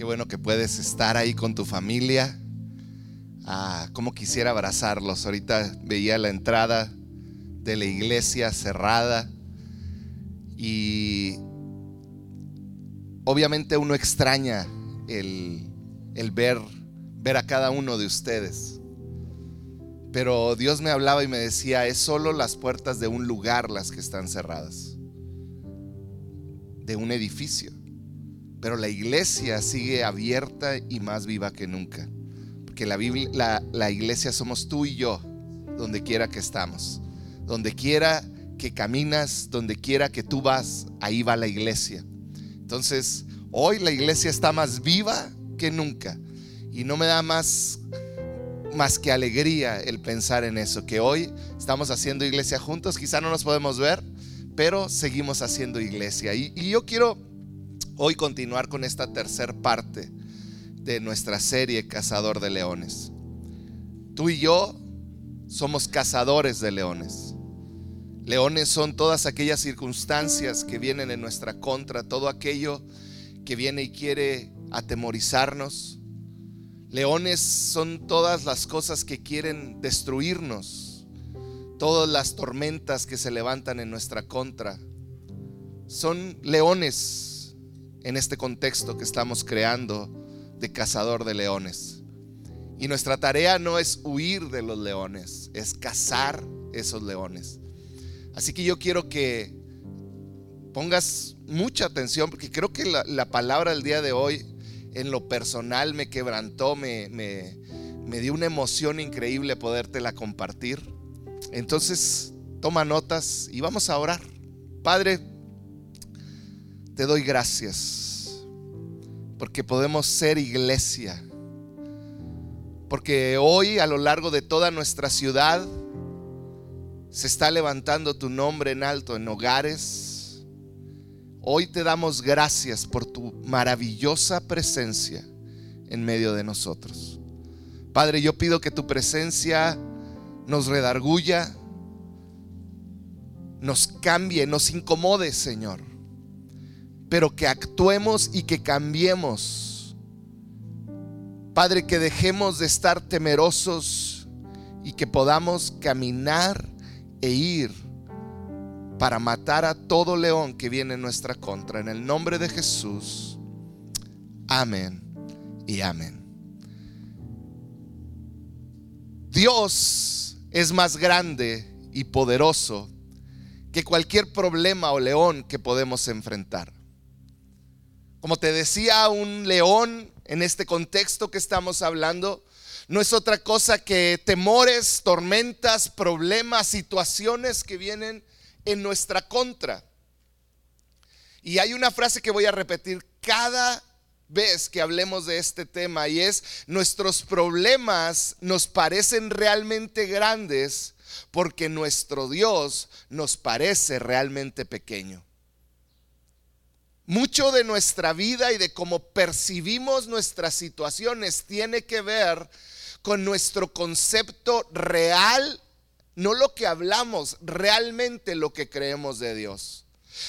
Qué bueno que puedes estar ahí con tu familia. Ah, como quisiera abrazarlos. Ahorita veía la entrada de la iglesia cerrada y obviamente uno extraña el, el ver, ver a cada uno de ustedes. Pero Dios me hablaba y me decía, es solo las puertas de un lugar las que están cerradas, de un edificio. Pero la iglesia sigue abierta y más viva que nunca. Porque la, iglesia somos tú y yo, donde quiera que estamos. Donde quiera que caminas, donde quiera que tú vas, ahí va la iglesia. Entonces, hoy la iglesia está más viva que nunca. Y no me da más más que alegría el pensar en eso, que hoy estamos haciendo iglesia juntos, quizá no nos podemos ver, pero seguimos haciendo iglesia. Y, yo quiero hoy continuar con esta tercer parte de nuestra serie Cazador de Leones. Tú y yo somos cazadores de leones. Leones son todas aquellas circunstancias que vienen en nuestra contra, todo aquello que viene y quiere atemorizarnos, Leones son todas las cosas que quieren destruirnos, todas las tormentas que se levantan en nuestra contra. Son leones en este contexto que estamos creando de cazador de leones. Y nuestra tarea no es huir de los leones, es cazar esos leones. Así que yo quiero que pongas mucha atención porque creo que la, la palabra del día de hoy en lo personal me quebrantó, me, me, dio una emoción increíble podértela compartir. Entonces, toma notas y vamos a orar. Padre, te doy gracias porque podemos ser iglesia. Porque hoy a lo largo de toda nuestra ciudad se está levantando tu nombre en alto en hogares, Hoy te damos gracias por tu maravillosa presencia en medio de nosotros. Padre, yo pido que tu presencia nos redarguya, nos cambie, nos incomode, Señor, pero que actuemos y que cambiemos. Padre, que dejemos de estar temerosos y que podamos caminar e ir para matar a todo león que viene en nuestra contra. En el nombre de Jesús. Amén y amén. Dios es más grande y poderoso que cualquier problema o león que podemos enfrentar. Como te decía, un león en este contexto que estamos hablando no es otra cosa que temores, tormentas, problemas, situaciones que vienen en nuestra contra. Y hay una frase que voy a repetir cada vez que hablemos de este tema y es, nuestros problemas nos parecen realmente grandes porque nuestro Dios nos parece realmente pequeño. Mucho de nuestra vida y de cómo percibimos nuestras situaciones tiene que ver con nuestro concepto real no lo que hablamos, realmente lo que creemos de Dios.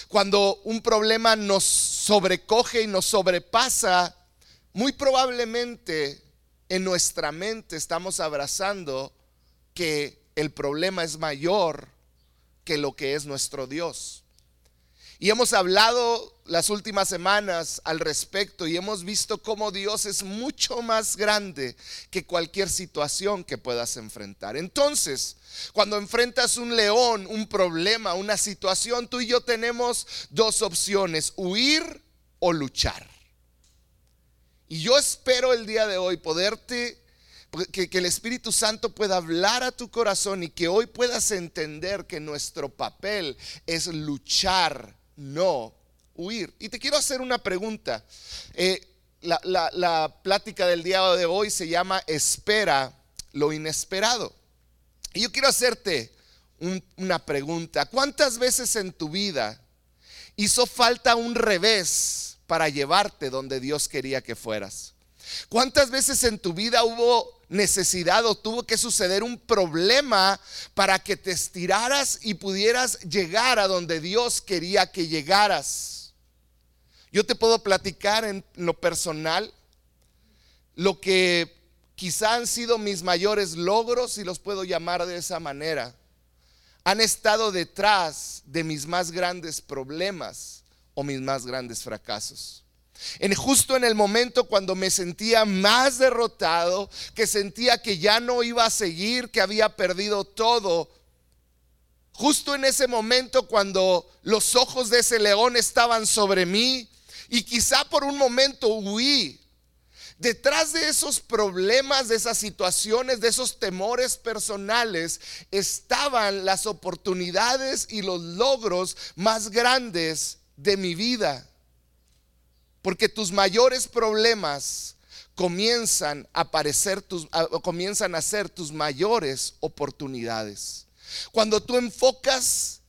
Cuando un problema nos sobrecoge y nos sobrepasa, muy probablemente en nuestra mente estamos abrazando que el problema es mayor que lo que es nuestro Dios. Y hemos hablado las últimas semanas al respecto y hemos visto cómo Dios es mucho más grande que cualquier situación que puedas enfrentar. Entonces, cuando enfrentas un león, un problema, una situación, tú y yo tenemos dos opciones, huir o luchar. Y yo espero el día de hoy poderte que, que, el Espíritu Santo pueda hablar a tu corazón y que hoy puedas entender que nuestro papel es luchar no huir. Y te quiero hacer una pregunta. Eh, la, plática del día de hoy se llama Espera lo inesperado. Y yo quiero hacerte una pregunta. ¿Cuántas veces en tu vida hizo falta un revés para llevarte donde Dios quería que fueras? ¿Cuántas veces en tu vida hubo necesidad o tuvo que suceder un problema para que te estiraras y pudieras llegar a donde Dios quería que llegaras. Yo te puedo platicar en lo personal lo que quizá han sido mis mayores logros, si los puedo llamar de esa manera, han estado detrás de mis más grandes problemas o mis más grandes fracasos. En justo en el momento cuando me sentía más derrotado, que sentía que ya no iba a seguir, que había perdido todo, justo en ese momento cuando los ojos de ese león estaban sobre mí y quizá por un momento huí, detrás de esos problemas, de esas situaciones, de esos temores personales, estaban las oportunidades y los logros más grandes de mi vida. Porque tus mayores problemas comienzan a aparecer tus, comienzan a ser tus mayores oportunidades. Cuando tú enfocas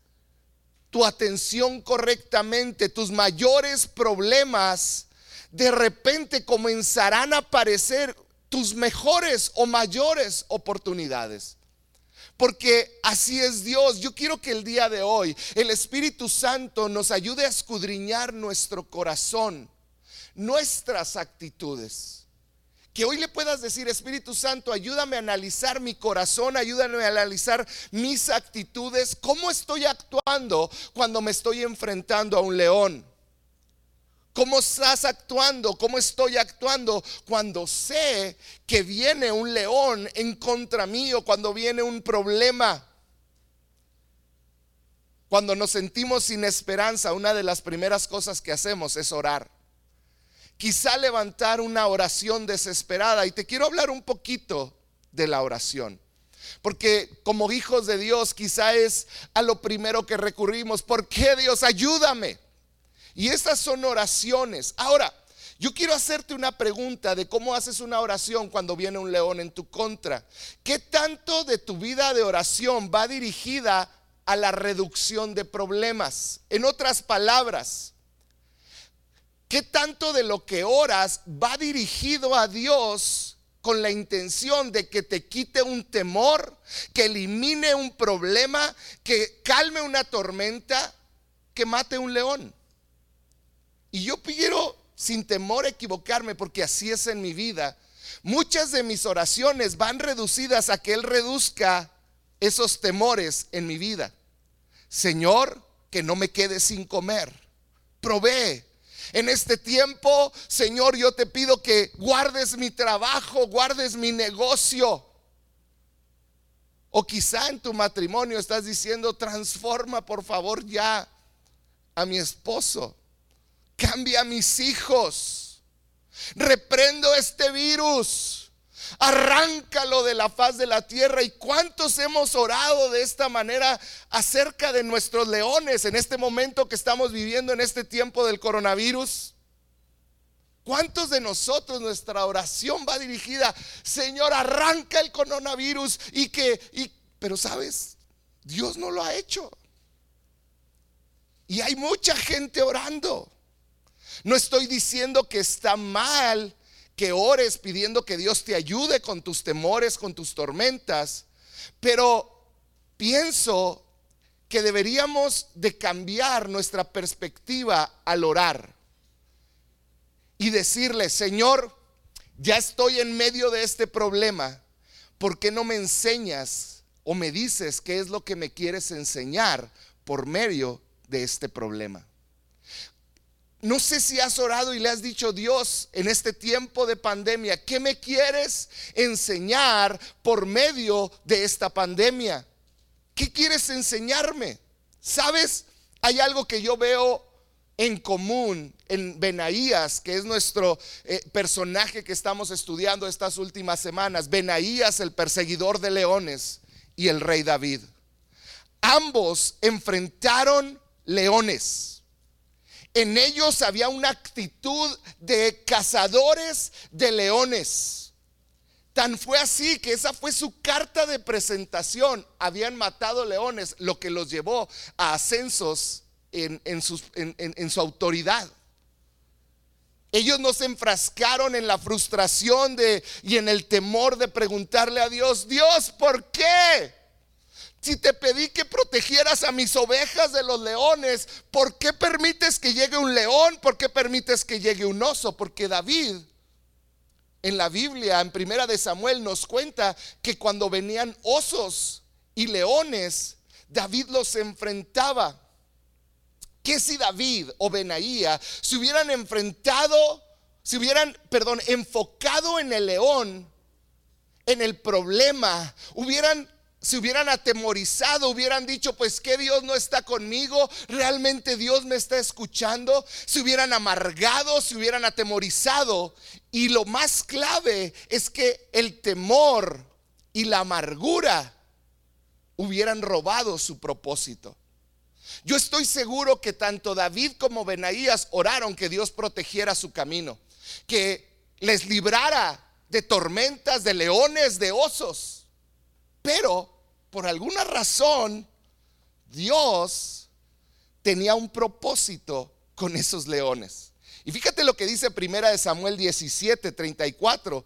tu atención correctamente, tus mayores problemas de repente comenzarán a aparecer tus mejores o mayores oportunidades. Porque así es Dios. Yo quiero que el día de hoy el Espíritu Santo nos ayude a escudriñar nuestro corazón, nuestras actitudes. Que hoy le puedas decir, Espíritu Santo, ayúdame a analizar mi corazón, ayúdame a analizar mis actitudes, cómo estoy actuando cuando me estoy enfrentando a un león. ¿Cómo estás actuando? ¿Cómo estoy actuando cuando sé que viene un león en contra mío, cuando viene un problema? Cuando nos sentimos sin esperanza, una de las primeras cosas que hacemos es orar. Quizá levantar una oración desesperada. Y te quiero hablar un poquito de la oración. Porque como hijos de Dios quizá es a lo primero que recurrimos. ¿Por qué Dios? Ayúdame. Y estas son oraciones. Ahora, yo quiero hacerte una pregunta de cómo haces una oración cuando viene un león en tu contra. ¿Qué tanto de tu vida de oración va dirigida a la reducción de problemas? En otras palabras, ¿qué tanto de lo que oras va dirigido a Dios con la intención de que te quite un temor, que elimine un problema, que calme una tormenta, que mate un león? Y yo quiero, sin temor, equivocarme, porque así es en mi vida. Muchas de mis oraciones van reducidas a que Él reduzca esos temores en mi vida. Señor, que no me quede sin comer. Provee. En este tiempo, Señor, yo te pido que guardes mi trabajo, guardes mi negocio. O quizá en tu matrimonio estás diciendo, transforma por favor ya a mi esposo cambia a mis hijos. Reprendo este virus. Arráncalo de la faz de la tierra. ¿Y cuántos hemos orado de esta manera acerca de nuestros leones en este momento que estamos viviendo en este tiempo del coronavirus? ¿Cuántos de nosotros nuestra oración va dirigida, Señor, arranca el coronavirus y que, y, pero sabes, Dios no lo ha hecho. Y hay mucha gente orando. No estoy diciendo que está mal que ores pidiendo que Dios te ayude con tus temores, con tus tormentas, pero pienso que deberíamos de cambiar nuestra perspectiva al orar y decirle, Señor, ya estoy en medio de este problema, ¿por qué no me enseñas o me dices qué es lo que me quieres enseñar por medio de este problema? No sé si has orado y le has dicho, Dios, en este tiempo de pandemia, ¿qué me quieres enseñar por medio de esta pandemia? ¿Qué quieres enseñarme? ¿Sabes? Hay algo que yo veo en común en Benaías, que es nuestro eh, personaje que estamos estudiando estas últimas semanas. Benaías, el perseguidor de leones, y el rey David. Ambos enfrentaron leones en ellos había una actitud de cazadores de leones. Tan fue así que esa fue su carta de presentación. Habían matado leones, lo que los llevó a ascensos en, su autoridad. Ellos no se enfrascaron en la frustración y en el temor de preguntarle a Dios, Dios, ¿por qué? Si te pedí que protegieras a mis ovejas de los leones, ¿por qué permites que llegue un león? ¿Por qué permites que llegue un oso? Porque David en la Biblia, en Primera de Samuel, nos cuenta que cuando venían osos y leones, David los enfrentaba. ¿Qué si David o Benaía se hubieran enfrentado, se hubieran, perdón, enfocado en el león, en el problema, hubieran se hubieran atemorizado, hubieran dicho, pues que Dios no está conmigo, realmente Dios me está escuchando, se hubieran amargado, se hubieran atemorizado. Y lo más clave es que el temor y la amargura hubieran robado su propósito. Yo estoy seguro que tanto David como Benaías oraron que Dios protegiera su camino, que les librara de tormentas, de leones, de osos. Pero por alguna razón, Dios tenía un propósito con esos leones. Y fíjate lo que dice primera de Samuel 17, 34.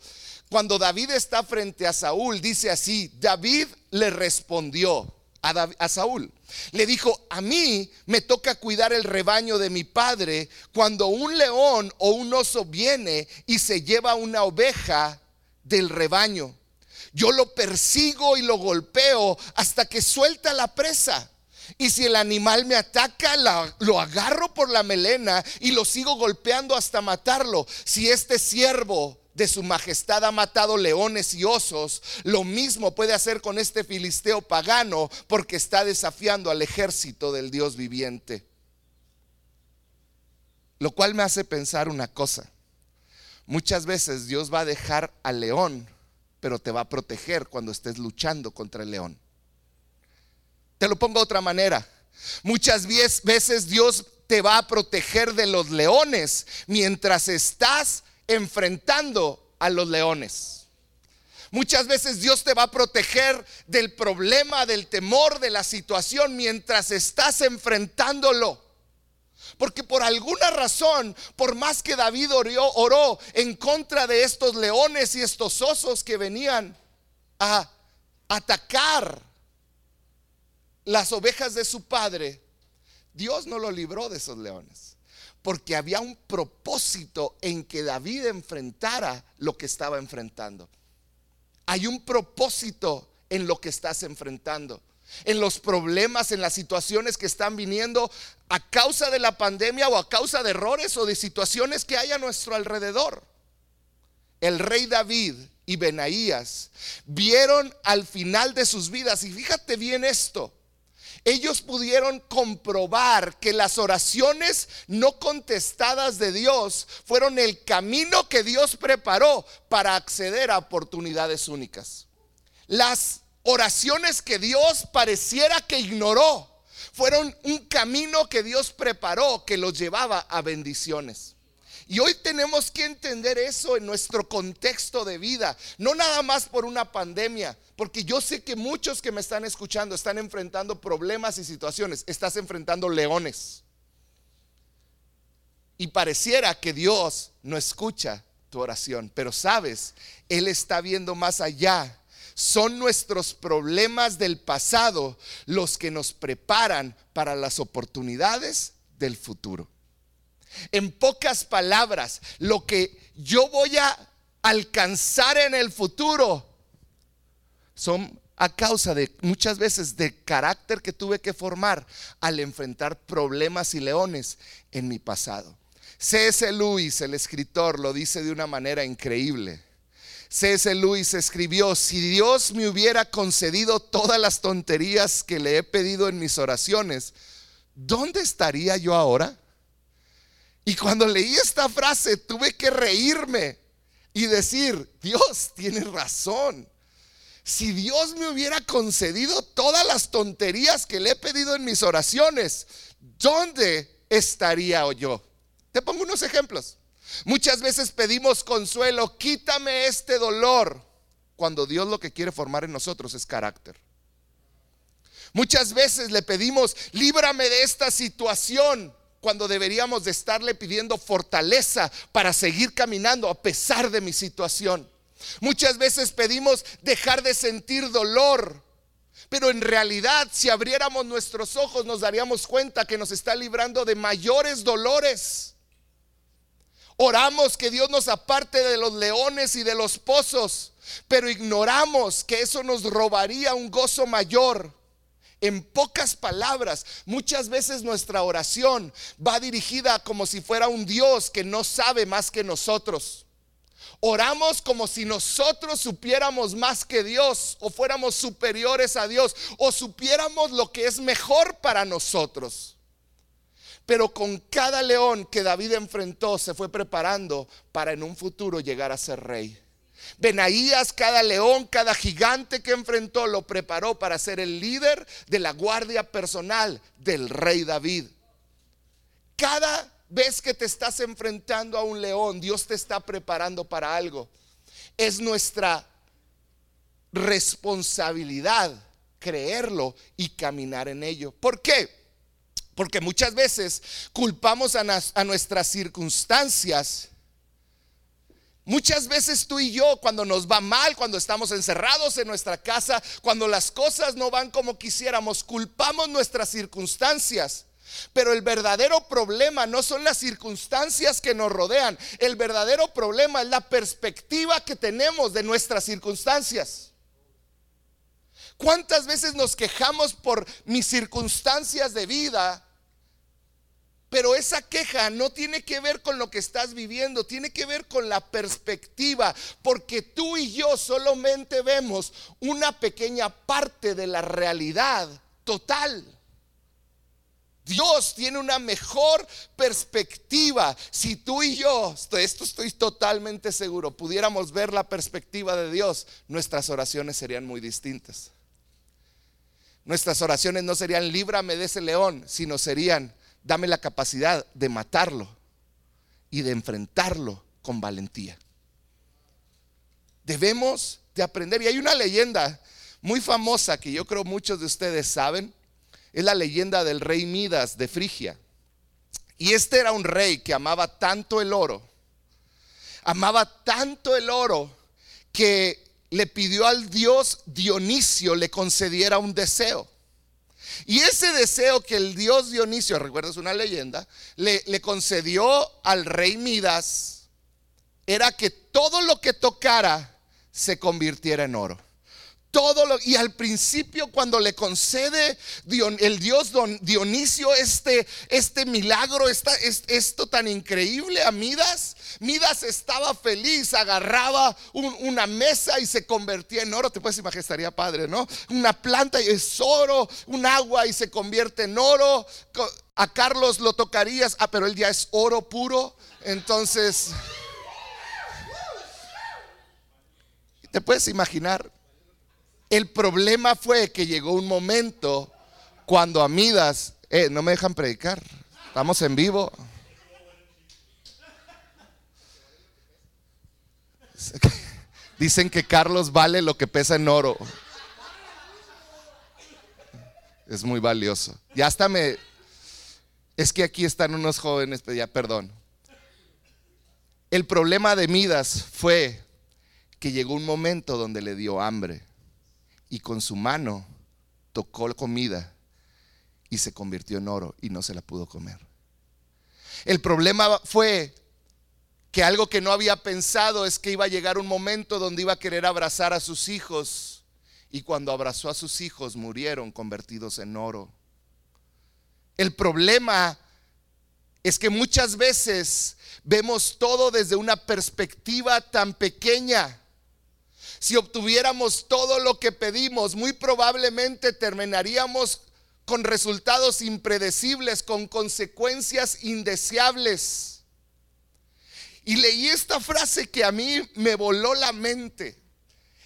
Cuando David está frente a Saúl, dice así, David le respondió a, a, Saúl. Le dijo, a mí me toca cuidar el rebaño de mi padre cuando un león o un oso viene y se lleva una oveja del rebaño. Yo lo persigo y lo golpeo hasta que suelta la presa. Y si el animal me ataca, lo agarro por la melena y lo sigo golpeando hasta matarlo. Si este siervo de su majestad ha matado leones y osos, lo mismo puede hacer con este filisteo pagano porque está desafiando al ejército del Dios viviente. Lo cual me hace pensar una cosa. Muchas veces Dios va a dejar al león pero te va a proteger cuando estés luchando contra el león. Te lo pongo de otra manera. Muchas veces Dios te va a proteger de los leones mientras estás enfrentando a los leones. Muchas veces Dios te va a proteger del problema, del temor, de la situación mientras estás enfrentándolo. Porque por alguna razón, por más que David oró, oró, en contra de estos leones y estos osos que venían a atacar las ovejas de su padre, Dios no lo libró de esos leones. Porque había un propósito en que David enfrentara lo que estaba enfrentando. Hay un propósito en lo que estás enfrentando en los problemas, en las situaciones que están viniendo a causa de la pandemia o a causa de errores o de situaciones que hay a nuestro alrededor. El rey David y Benaías vieron al final de sus vidas, y fíjate bien esto, ellos pudieron comprobar que las oraciones no contestadas de Dios fueron el camino que Dios preparó para acceder a oportunidades únicas. Las oraciones que Dios pareciera que ignoró fueron un camino que Dios preparó que los llevaba a bendiciones. Y hoy tenemos que entender eso en nuestro contexto de vida, no nada más por una pandemia, porque yo sé que muchos que me están escuchando están enfrentando problemas y situaciones, estás enfrentando leones. Y pareciera que Dios no escucha tu oración, pero sabes, Él está viendo más allá son nuestros problemas del pasado los que nos preparan para las oportunidades del futuro. En pocas palabras, lo que yo voy a alcanzar en el futuro son a causa de muchas veces de carácter que tuve que formar al enfrentar problemas y leones en mi pasado. C.S. Lewis, el escritor, lo dice de una manera increíble. C.S. Lewis escribió, si Dios me hubiera concedido todas las tonterías que le he pedido en mis oraciones, ¿dónde estaría yo ahora? Y cuando leí esta frase tuve que reírme y decir, Dios tiene razón. Si Dios me hubiera concedido todas las tonterías que le he pedido en mis oraciones, ¿dónde estaría yo? Te pongo unos ejemplos. Muchas veces pedimos consuelo, quítame este dolor, cuando Dios lo que quiere formar en nosotros es carácter. Muchas veces le pedimos, líbrame de esta situación, cuando deberíamos de estarle pidiendo fortaleza para seguir caminando a pesar de mi situación. Muchas veces pedimos dejar de sentir dolor, pero en realidad si abriéramos nuestros ojos nos daríamos cuenta que nos está librando de mayores dolores. Oramos que Dios nos aparte de los leones y de los pozos, pero ignoramos que eso nos robaría un gozo mayor. En pocas palabras, muchas veces nuestra oración va dirigida como si fuera un Dios que no sabe más que nosotros. Oramos como si nosotros supiéramos más que Dios o fuéramos superiores a Dios o supiéramos lo que es mejor para nosotros. Pero con cada león que David enfrentó se fue preparando para en un futuro llegar a ser rey. Benaías, cada león, cada gigante que enfrentó, lo preparó para ser el líder de la guardia personal del rey David. Cada vez que te estás enfrentando a un león, Dios te está preparando para algo. Es nuestra responsabilidad creerlo y caminar en ello. ¿Por qué? Porque muchas veces culpamos a, nuestras circunstancias. Muchas veces tú y yo, cuando nos va mal, cuando estamos encerrados en nuestra casa, cuando las cosas no van como quisiéramos, culpamos nuestras circunstancias. Pero el verdadero problema no son las circunstancias que nos rodean. El verdadero problema es la perspectiva que tenemos de nuestras circunstancias. ¿Cuántas veces nos quejamos por mis circunstancias de vida pero esa queja no tiene que ver con lo que estás viviendo, tiene que ver con la perspectiva, porque tú y yo solamente vemos una pequeña parte de la realidad total. Dios tiene una mejor perspectiva. Si tú y yo, esto estoy totalmente seguro, pudiéramos ver la perspectiva de Dios, nuestras oraciones serían muy distintas. Nuestras oraciones no serían líbrame de ese león, sino serían dame la capacidad de matarlo y de enfrentarlo con valentía. Debemos de aprender. Y hay una leyenda muy famosa que yo creo muchos de ustedes saben. Es la leyenda del rey Midas de Frigia. Y este era un rey que amaba tanto el oro. Amaba tanto el oro que le pidió al dios Dionisio le concediera un deseo. Y ese deseo que el dios Dionisio, recuerdas una leyenda, le, le concedió al rey Midas, era que todo lo que tocara se convirtiera en oro y al principio cuando le concede el Dios Dionisio este, este milagro, esto tan increíble a Midas, Midas estaba feliz, agarraba una mesa y se convertía en oro, te puedes imaginar, estaría padre, ¿no? Una planta y es oro, un agua y se convierte en oro, a Carlos lo tocarías, ah, pero él ya es oro puro, entonces... ¿Te puedes imaginar? El problema fue que llegó un momento cuando Amidas, eh, no me dejan predicar, estamos en vivo. Dicen que Carlos vale lo que pesa en oro. Es muy valioso. Ya hasta me... Es que aquí están unos jóvenes, ya perdón. El problema de Midas fue que llegó un momento donde le dio hambre y con su mano tocó la comida y se convirtió en oro y no se la pudo comer. El problema fue que algo que no había pensado es que iba a llegar un momento donde iba a querer abrazar a sus hijos y cuando abrazó a sus hijos murieron convertidos en oro. El problema es que muchas veces vemos todo desde una perspectiva tan pequeña si obtuviéramos todo lo que pedimos, muy probablemente terminaríamos con resultados impredecibles, con consecuencias indeseables. Y leí esta frase que a mí me voló la mente.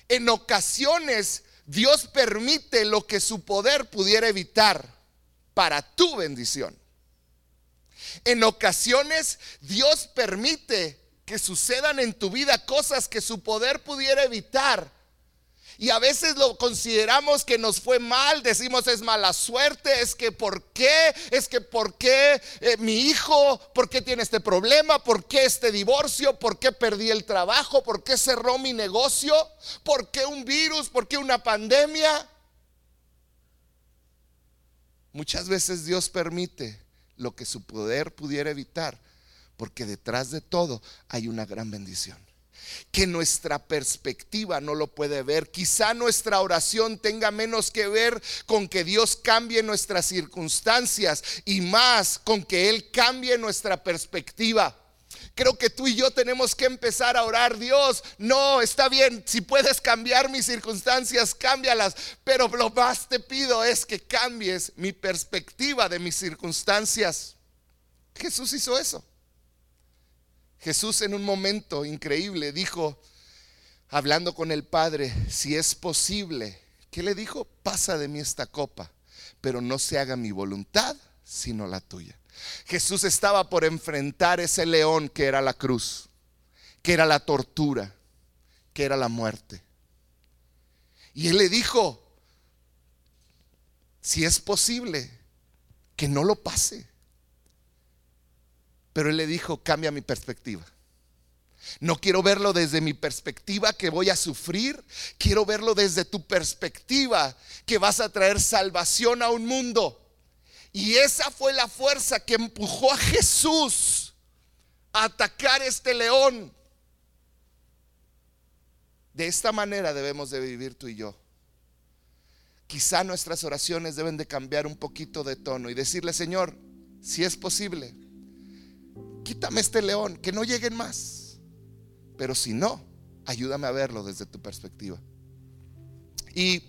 En ocasiones Dios permite lo que su poder pudiera evitar para tu bendición. En ocasiones Dios permite que sucedan en tu vida cosas que su poder pudiera evitar. Y a veces lo consideramos que nos fue mal, decimos es mala suerte, es que por qué, es que por qué eh, mi hijo, por qué tiene este problema, por qué este divorcio, por qué perdí el trabajo, por qué cerró mi negocio, por qué un virus, por qué una pandemia. Muchas veces Dios permite lo que su poder pudiera evitar porque detrás de todo hay una gran bendición que nuestra perspectiva no lo puede ver. Quizá nuestra oración tenga menos que ver con que Dios cambie nuestras circunstancias y más con que Él cambie nuestra perspectiva. Creo que tú y yo tenemos que empezar a orar, Dios, no, está bien, si puedes cambiar mis circunstancias, cámbialas, pero lo más te pido es que cambies mi perspectiva de mis circunstancias. Jesús hizo eso. Jesús en un momento increíble dijo, hablando con el Padre, si es posible, ¿qué le dijo? Pasa de mí esta copa, pero no se haga mi voluntad, sino la tuya. Jesús estaba por enfrentar ese león que era la cruz, que era la tortura, que era la muerte. Y él le dijo, si es posible, que no lo pase. Pero él le dijo, cambia mi perspectiva. No quiero verlo desde mi perspectiva que voy a sufrir, quiero verlo desde tu perspectiva que vas a traer salvación a un mundo. Y esa fue la fuerza que empujó a Jesús a atacar este león. De esta manera debemos de vivir tú y yo. Quizá nuestras oraciones deben de cambiar un poquito de tono y decirle, Señor, si es posible, quítame este león, que no lleguen más. Pero si no, ayúdame a verlo desde tu perspectiva. Y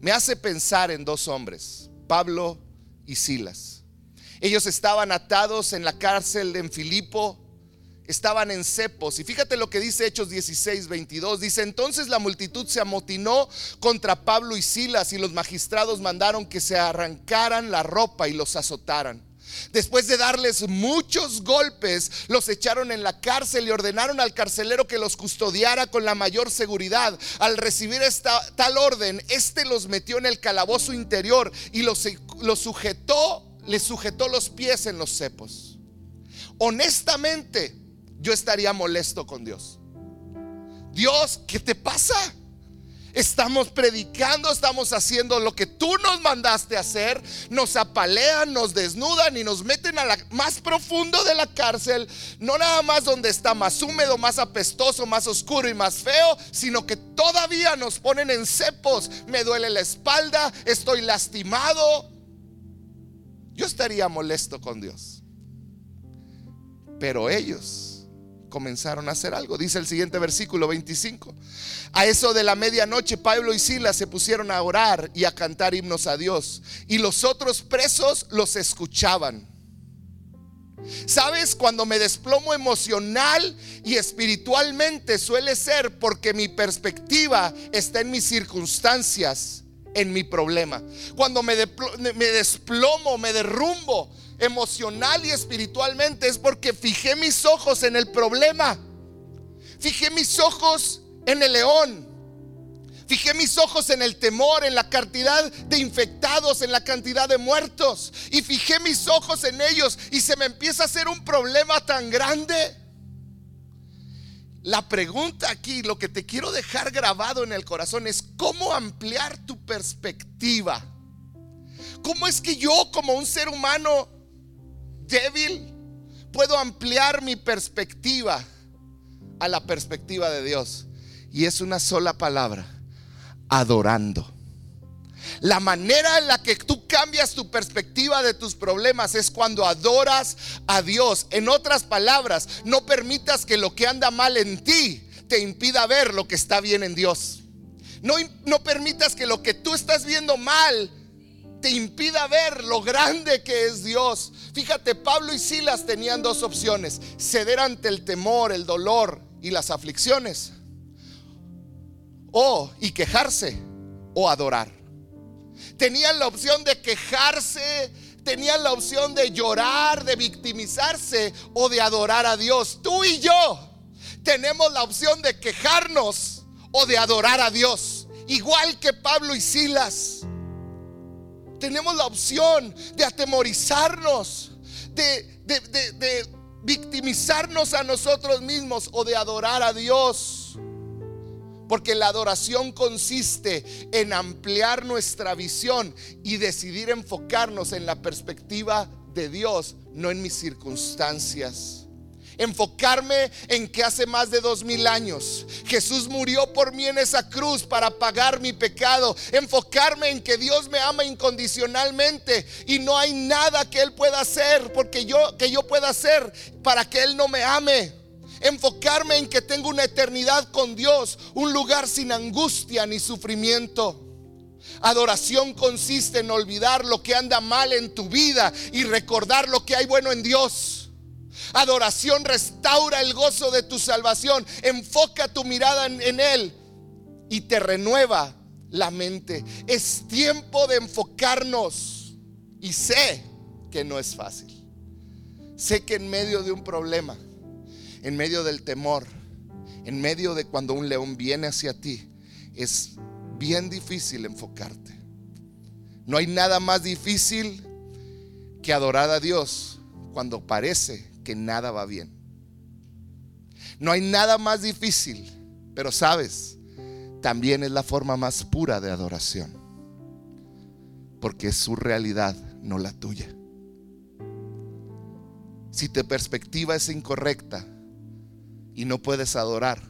me hace pensar en dos hombres, Pablo y Silas. Ellos estaban atados en la cárcel en Filipo, estaban en cepos. Y fíjate lo que dice Hechos 16, 22. Dice, entonces la multitud se amotinó contra Pablo y Silas y los magistrados mandaron que se arrancaran la ropa y los azotaran. Después de darles muchos golpes, los echaron en la cárcel y ordenaron al carcelero que los custodiara con la mayor seguridad. Al recibir esta tal orden, este los metió en el calabozo interior y los, los sujetó, les sujetó los pies en los cepos. Honestamente, yo estaría molesto con Dios. Dios, ¿qué te pasa? Estamos predicando, estamos haciendo lo que tú nos mandaste hacer. Nos apalean, nos desnudan y nos meten a la más profundo de la cárcel. No nada más donde está más húmedo, más apestoso, más oscuro y más feo, sino que todavía nos ponen en cepos. Me duele la espalda, estoy lastimado. Yo estaría molesto con Dios. Pero ellos comenzaron a hacer algo. Dice el siguiente versículo 25. A eso de la medianoche, Pablo y Silas se pusieron a orar y a cantar himnos a Dios. Y los otros presos los escuchaban. ¿Sabes? Cuando me desplomo emocional y espiritualmente suele ser porque mi perspectiva está en mis circunstancias, en mi problema. Cuando me, desplomo, me derrumbo, emocional y espiritualmente es porque fijé mis ojos en el problema. Fijé mis ojos en el león. Fijé mis ojos en el temor, en la cantidad de infectados, en la cantidad de muertos. Y fijé mis ojos en ellos y se me empieza a hacer un problema tan grande. La pregunta aquí, lo que te quiero dejar grabado en el corazón es cómo ampliar tu perspectiva. ¿Cómo es que yo como un ser humano débil, puedo ampliar mi perspectiva a la perspectiva de Dios. Y es una sola palabra, adorando. La manera en la que tú cambias tu perspectiva de tus problemas es cuando adoras a Dios. En otras palabras, no permitas que lo que anda mal en ti te impida ver lo que está bien en Dios. No, no permitas que lo que tú estás viendo mal te impida ver lo grande que es Dios. Fíjate, Pablo y Silas tenían dos opciones, ceder ante el temor, el dolor y las aflicciones, o y quejarse o adorar. Tenían la opción de quejarse, tenían la opción de llorar, de victimizarse o de adorar a Dios. Tú y yo tenemos la opción de quejarnos o de adorar a Dios, igual que Pablo y Silas tenemos la opción de atemorizarnos, de, victimizarnos a nosotros mismos o de adorar a Dios. Porque la adoración consiste en ampliar nuestra visión y decidir enfocarnos en la perspectiva de Dios, no en mis circunstancias. Enfocarme en que hace más de dos mil años Jesús murió por mí en esa cruz para pagar mi pecado. Enfocarme en que Dios me ama incondicionalmente y no hay nada que Él pueda hacer porque yo que yo pueda hacer para que Él no me ame. Enfocarme en que tengo una eternidad con Dios, un lugar sin angustia ni sufrimiento. Adoración consiste en olvidar lo que anda mal en tu vida y recordar lo que hay bueno en Dios. Adoración restaura el gozo de tu salvación. Enfoca tu mirada en, Él y te renueva la mente. Es tiempo de enfocarnos. Y sé que no es fácil. Sé que en medio de un problema, en medio del temor, en medio de cuando un león viene hacia ti, es bien difícil enfocarte. No hay nada más difícil que adorar a Dios cuando parece que nada va bien. No hay nada más difícil, pero sabes, también es la forma más pura de adoración, porque es su realidad, no la tuya. Si tu perspectiva es incorrecta y no puedes adorar,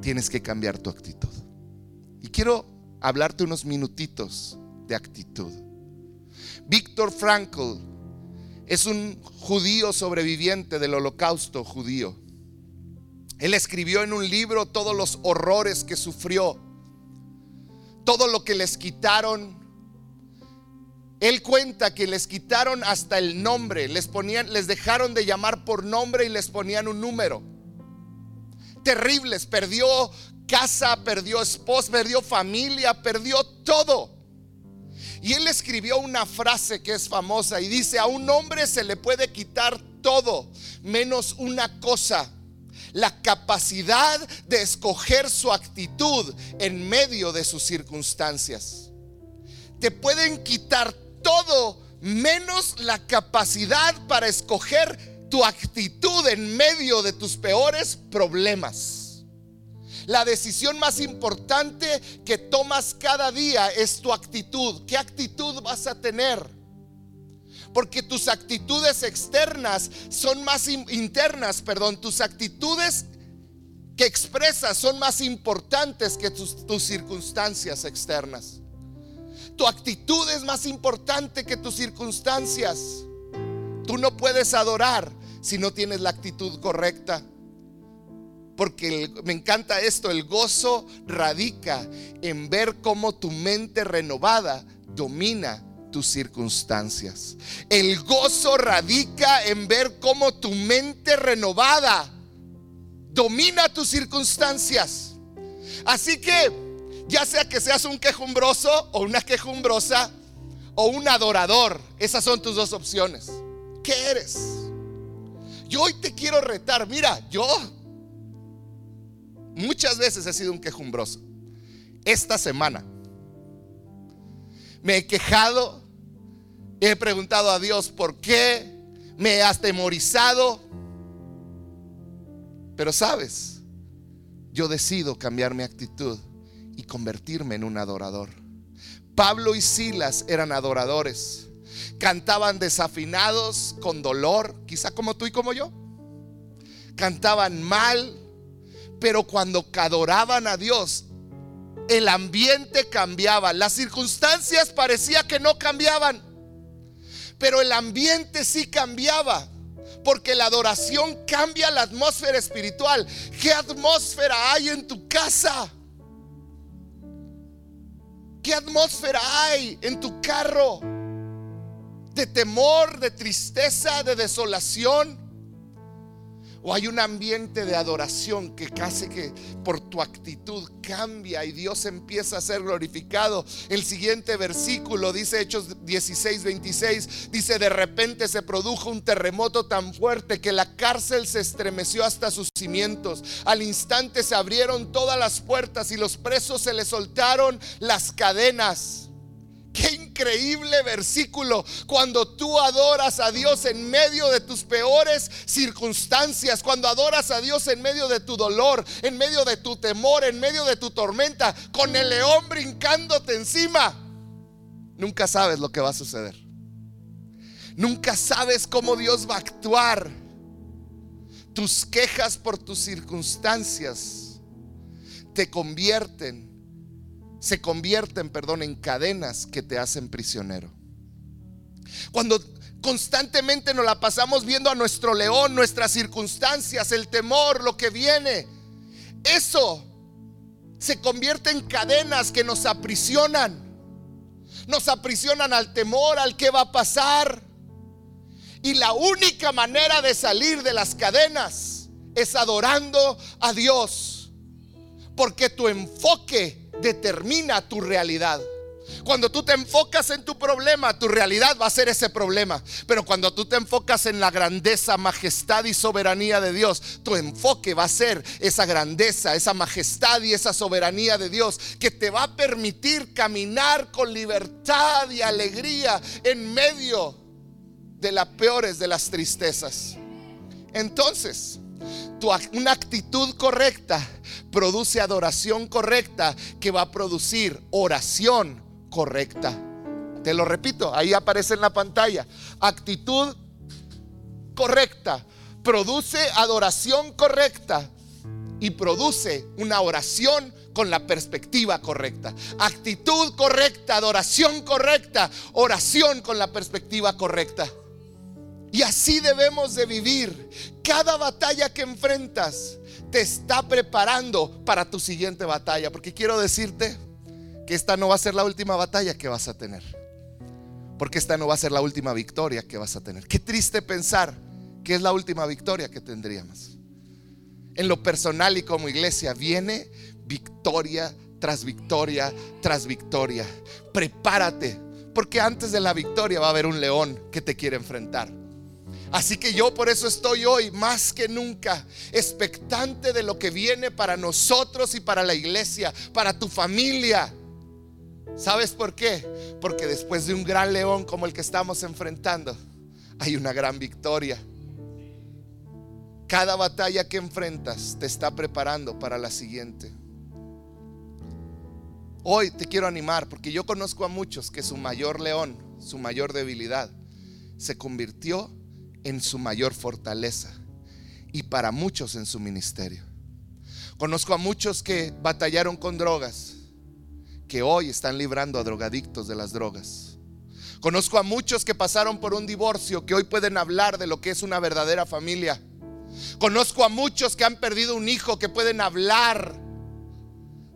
tienes que cambiar tu actitud. Y quiero hablarte unos minutitos de actitud. Víctor Frankl es un judío sobreviviente del holocausto judío. Él escribió en un libro todos los horrores que sufrió, todo lo que les quitaron. Él cuenta que les quitaron hasta el nombre, les ponían, les dejaron de llamar por nombre y les ponían un número. Terribles, perdió casa, perdió esposa, perdió familia, perdió todo. Y él escribió una frase que es famosa y dice, a un hombre se le puede quitar todo menos una cosa, la capacidad de escoger su actitud en medio de sus circunstancias. Te pueden quitar todo menos la capacidad para escoger tu actitud en medio de tus peores problemas. La decisión más importante que tomas cada día es tu actitud. ¿Qué actitud vas a tener? Porque tus actitudes externas son más internas, perdón, tus actitudes que expresas son más importantes que tus, tus circunstancias externas. Tu actitud es más importante que tus circunstancias. Tú no puedes adorar si no tienes la actitud correcta porque me encanta esto, el gozo radica en ver cómo tu mente renovada domina tus circunstancias. El gozo radica en ver cómo tu mente renovada domina tus circunstancias. Así que, ya sea que seas un quejumbroso o una quejumbrosa o un adorador, esas son tus dos opciones. ¿Qué eres? Yo hoy te quiero retar, mira, yo Muchas veces he sido un quejumbroso. Esta semana me he quejado, he preguntado a Dios por qué, me he atemorizado. Pero sabes, yo decido cambiar mi actitud y convertirme en un adorador. Pablo y Silas eran adoradores. Cantaban desafinados, con dolor, quizá como tú y como yo. Cantaban mal, pero cuando adoraban a Dios, el ambiente cambiaba. Las circunstancias parecía que no cambiaban, pero el ambiente sí cambiaba. Porque la adoración cambia la atmósfera espiritual. ¿Qué atmósfera hay en tu casa? ¿Qué atmósfera hay en tu carro? ¿De temor, de tristeza, de desolación? O hay un ambiente de adoración que casi que por tu actitud cambia y Dios empieza a ser glorificado. El siguiente versículo dice Hechos 16, 26, dice, de repente se produjo un terremoto tan fuerte que la cárcel se estremeció hasta sus cimientos. Al instante se abrieron todas las puertas y los presos se les soltaron las cadenas. Qué increíble versículo cuando tú adoras a Dios en medio de tus peores circunstancias, cuando adoras a Dios en medio de tu dolor, en medio de tu temor, en medio de tu tormenta, con el león brincándote encima. Nunca sabes lo que va a suceder. Nunca sabes cómo Dios va a actuar. Tus quejas por tus circunstancias te convierten, se convierten, perdón, en cadenas que te hacen prisionero. Cuando constantemente nos la pasamos viendo a nuestro león, nuestras circunstancias, el temor, lo que viene, eso se convierte en cadenas que nos aprisionan. Nos aprisionan al temor, al que va a pasar. Y la única manera de salir de las cadenas es adorando a Dios. Porque tu enfoque determina tu realidad. Cuando tú te enfocas en tu problema, tu realidad va a ser ese problema. Pero cuando tú te enfocas en la grandeza, majestad y soberanía de Dios, tu enfoque va a ser esa grandeza, esa majestad y esa soberanía de Dios que te va a permitir caminar con libertad y alegría en medio de las peores de las tristezas. Entonces, una actitud correcta produce adoración correcta que va a producir oración correcta. Te lo repito, ahí aparece en la pantalla. Actitud correcta produce adoración correcta y produce una oración con la perspectiva correcta. Actitud correcta, adoración correcta, oración con la perspectiva correcta. Y así debemos de vivir. Cada batalla que enfrentas te está preparando para tu siguiente batalla. Porque quiero decirte, que esta no va a ser la última batalla que vas a tener. Porque esta no va a ser la última victoria que vas a tener. Qué triste pensar que es la última victoria que tendríamos. En lo personal y como iglesia viene victoria tras victoria tras victoria. Prepárate, porque antes de la victoria va a haber un león que te quiere enfrentar. Así que yo por eso estoy hoy más que nunca expectante de lo que viene para nosotros y para la iglesia, para tu familia. ¿Sabes por qué? Porque después de un gran león como el que estamos enfrentando, hay una gran victoria. Cada batalla que enfrentas te está preparando para la siguiente. Hoy te quiero animar porque yo conozco a muchos que su mayor león, su mayor debilidad, se convirtió en su mayor fortaleza y para muchos en su ministerio. Conozco a muchos que batallaron con drogas que hoy están librando a drogadictos de las drogas. Conozco a muchos que pasaron por un divorcio, que hoy pueden hablar de lo que es una verdadera familia. Conozco a muchos que han perdido un hijo, que pueden hablar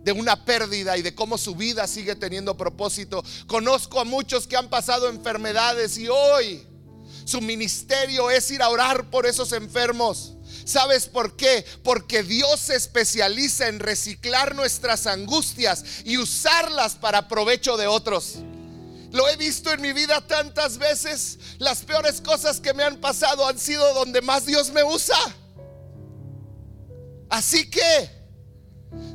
de una pérdida y de cómo su vida sigue teniendo propósito. Conozco a muchos que han pasado enfermedades y hoy su ministerio es ir a orar por esos enfermos. ¿Sabes por qué? Porque Dios se especializa en reciclar nuestras angustias y usarlas para provecho de otros. Lo he visto en mi vida tantas veces. Las peores cosas que me han pasado han sido donde más Dios me usa. Así que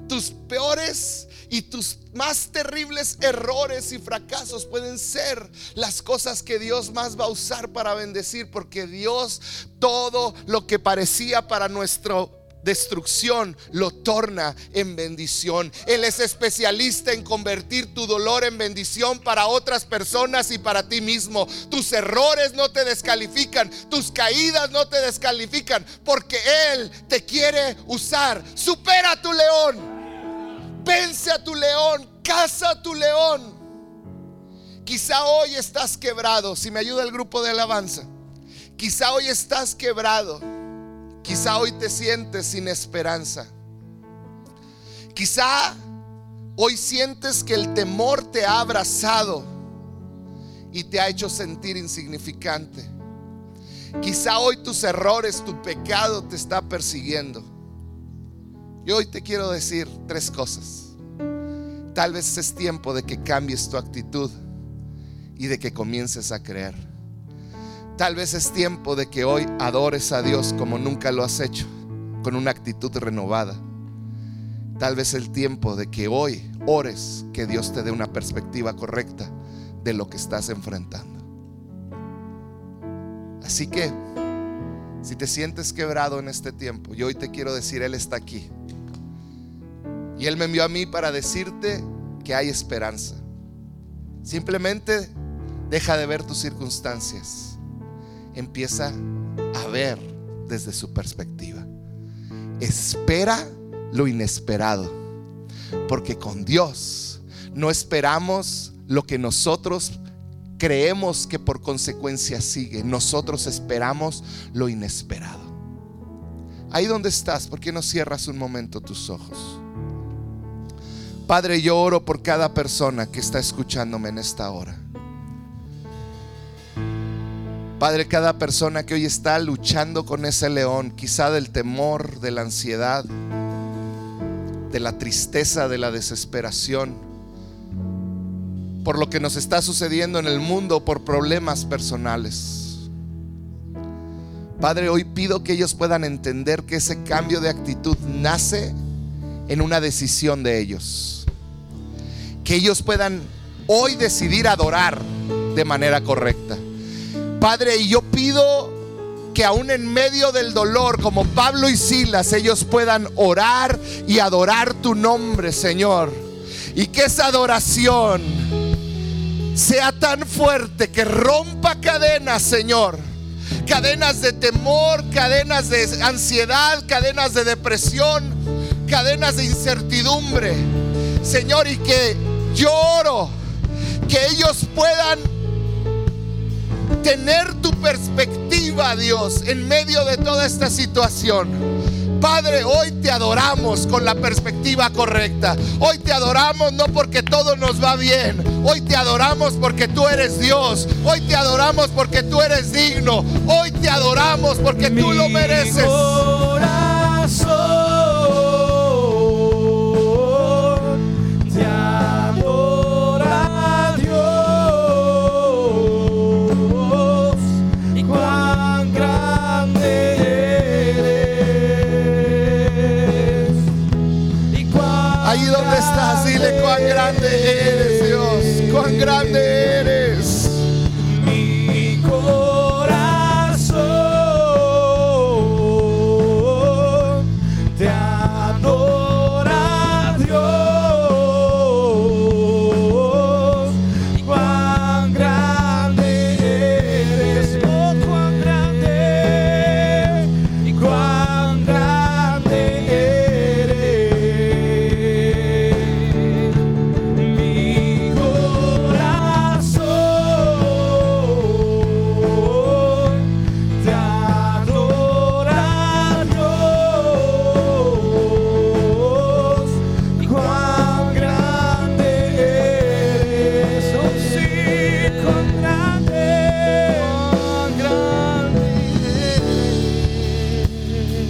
tus peores y tus más terribles errores y fracasos pueden ser las cosas que Dios más va a usar para bendecir, porque Dios todo lo que parecía para nuestro destrucción lo torna en bendición. Él es especialista en convertir tu dolor en bendición para otras personas y para ti mismo. Tus errores no te descalifican, tus caídas no te descalifican, porque Él te quiere usar. Supera tu león Vence a tu león, caza a tu león. Quizá hoy estás quebrado, si me ayuda el grupo de alabanza. Quizá hoy estás quebrado. Quizá hoy te sientes sin esperanza. Quizá hoy sientes que el temor te ha abrazado y te ha hecho sentir insignificante. Quizá hoy tus errores, tu pecado te está persiguiendo. Y hoy te quiero decir tres cosas. Tal vez es tiempo de que cambies tu actitud y de que comiences a creer. Tal vez es tiempo de que hoy adores a Dios como nunca lo has hecho, con una actitud renovada. Tal vez el tiempo de que hoy ores que Dios te dé una perspectiva correcta de lo que estás enfrentando. Así que, si te sientes quebrado en este tiempo, yo hoy te quiero decir, Él está aquí. Y Él me envió a mí para decirte que hay esperanza. Simplemente deja de ver tus circunstancias empieza a ver desde su perspectiva. Espera lo inesperado, porque con Dios no esperamos lo que nosotros creemos que por consecuencia sigue. Nosotros esperamos lo inesperado. Ahí donde estás, ¿por qué no cierras un momento tus ojos? Padre, yo oro por cada persona que está escuchándome en esta hora. Padre, cada persona que hoy está luchando con ese león, quizá del temor, de la ansiedad, de la tristeza, de la desesperación, por lo que nos está sucediendo en el mundo, por problemas personales. Padre, hoy pido que ellos puedan entender que ese cambio de actitud nace en una decisión de ellos. Que ellos puedan hoy decidir adorar de manera correcta. Padre, y yo pido que aún en medio del dolor, como Pablo y Silas, ellos puedan orar y adorar tu nombre, Señor. Y que esa adoración sea tan fuerte que rompa cadenas, Señor. Cadenas de temor, cadenas de ansiedad, cadenas de depresión, cadenas de incertidumbre. Señor, y que lloro que ellos puedan tener tu perspectiva, Dios, en medio de toda esta situación. Padre, hoy te adoramos con la perspectiva correcta. Hoy te adoramos no porque todo nos va bien. Hoy te adoramos porque tú eres Dios. Hoy te adoramos porque tú eres digno. Hoy te adoramos porque tú lo mereces. Grande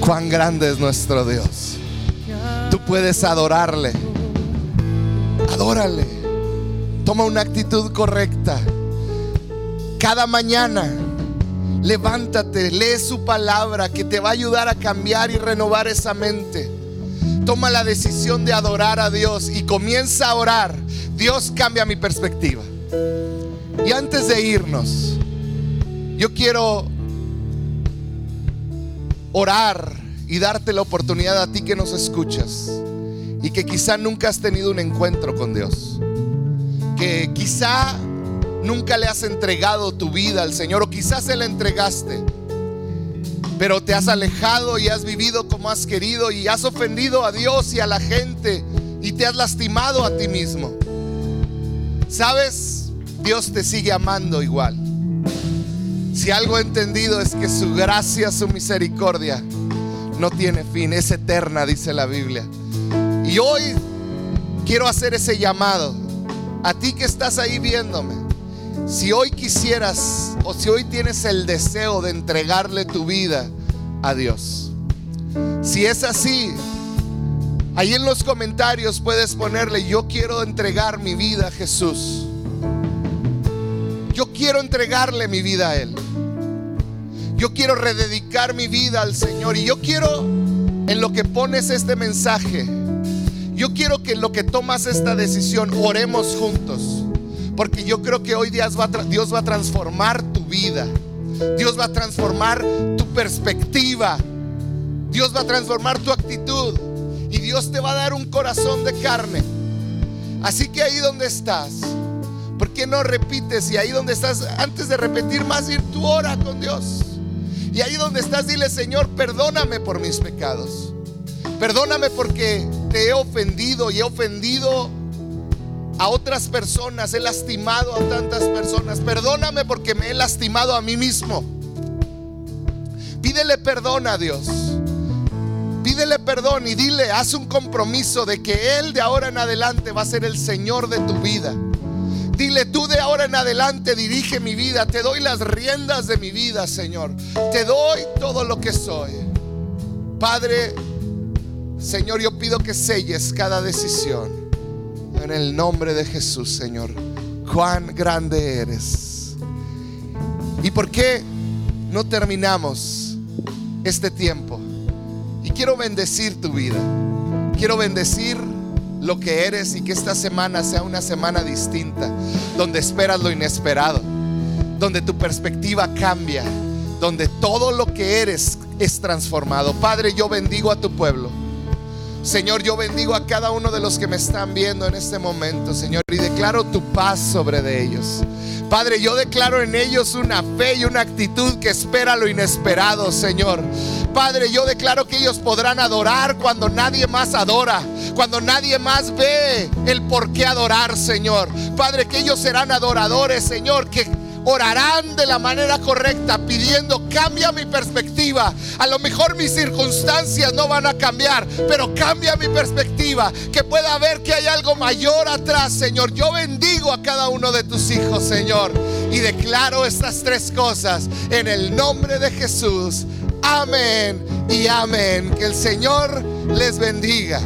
es nuestro Dios. Tú puedes adorarle. Adórale. Toma una actitud correcta. Cada mañana levántate, lee su palabra que te va a ayudar a cambiar y renovar esa mente. Toma la decisión de adorar a Dios y comienza a orar. Dios cambia mi perspectiva. Y antes de irnos, yo quiero orar y darte la oportunidad a ti que nos escuchas y que quizá nunca has tenido un encuentro con Dios, que quizá nunca le has entregado tu vida al Señor o quizás se la entregaste, pero te has alejado y has vivido como has querido y has ofendido a Dios y a la gente y te has lastimado a ti mismo. ¿Sabes? Dios te sigue amando igual. Si algo he entendido es que su gracia, su misericordia, no tiene fin, es eterna, dice la Biblia. Y hoy quiero hacer ese llamado a ti que estás ahí viéndome. Si hoy quisieras o si hoy tienes el deseo de entregarle tu vida a Dios. Si es así, ahí en los comentarios puedes ponerle, yo quiero entregar mi vida a Jesús. Yo quiero entregarle mi vida a Él. Yo quiero rededicar mi vida al Señor y yo quiero en lo que pones este mensaje, yo quiero que en lo que tomas esta decisión oremos juntos. Porque yo creo que hoy Dios va, Dios va a transformar tu vida. Dios va a transformar tu perspectiva. Dios va a transformar tu actitud. Y Dios te va a dar un corazón de carne. Así que ahí donde estás, qué no repites? Y ahí donde estás, antes de repetir más, ir tu hora con Dios. Y ahí donde estás, dile, Señor, perdóname por mis pecados. Perdóname porque te he ofendido y he ofendido a otras personas, he lastimado a tantas personas. Perdóname porque me he lastimado a mí mismo. Pídele perdón a Dios. Pídele perdón y dile, haz un compromiso de que Él de ahora en adelante va a ser el Señor de tu vida. Dile, tú de ahora en adelante dirige mi vida. Te doy las riendas de mi vida, Señor. Te doy todo lo que soy. Padre, Señor, yo pido que selles cada decisión. En el nombre de Jesús, Señor. Cuán grande eres. ¿Y por qué no terminamos este tiempo? Y quiero bendecir tu vida. Quiero bendecir lo que eres y que esta semana sea una semana distinta, donde esperas lo inesperado, donde tu perspectiva cambia, donde todo lo que eres es transformado. Padre, yo bendigo a tu pueblo. Señor, yo bendigo a cada uno de los que me están viendo en este momento, Señor, y declaro tu paz sobre de ellos. Padre, yo declaro en ellos una fe y una actitud que espera lo inesperado, Señor. Padre, yo declaro que ellos podrán adorar cuando nadie más adora, cuando nadie más ve el por qué adorar, Señor. Padre, que ellos serán adoradores, Señor, que orarán de la manera correcta, pidiendo, cambia mi perspectiva. A lo mejor mis circunstancias no van a cambiar, pero cambia mi perspectiva. Que pueda ver que hay algo mayor atrás, Señor. Yo bendigo a cada uno de tus hijos, Señor. Y declaro estas tres cosas en el nombre de Jesús. Amén y amén. Que el Señor les bendiga.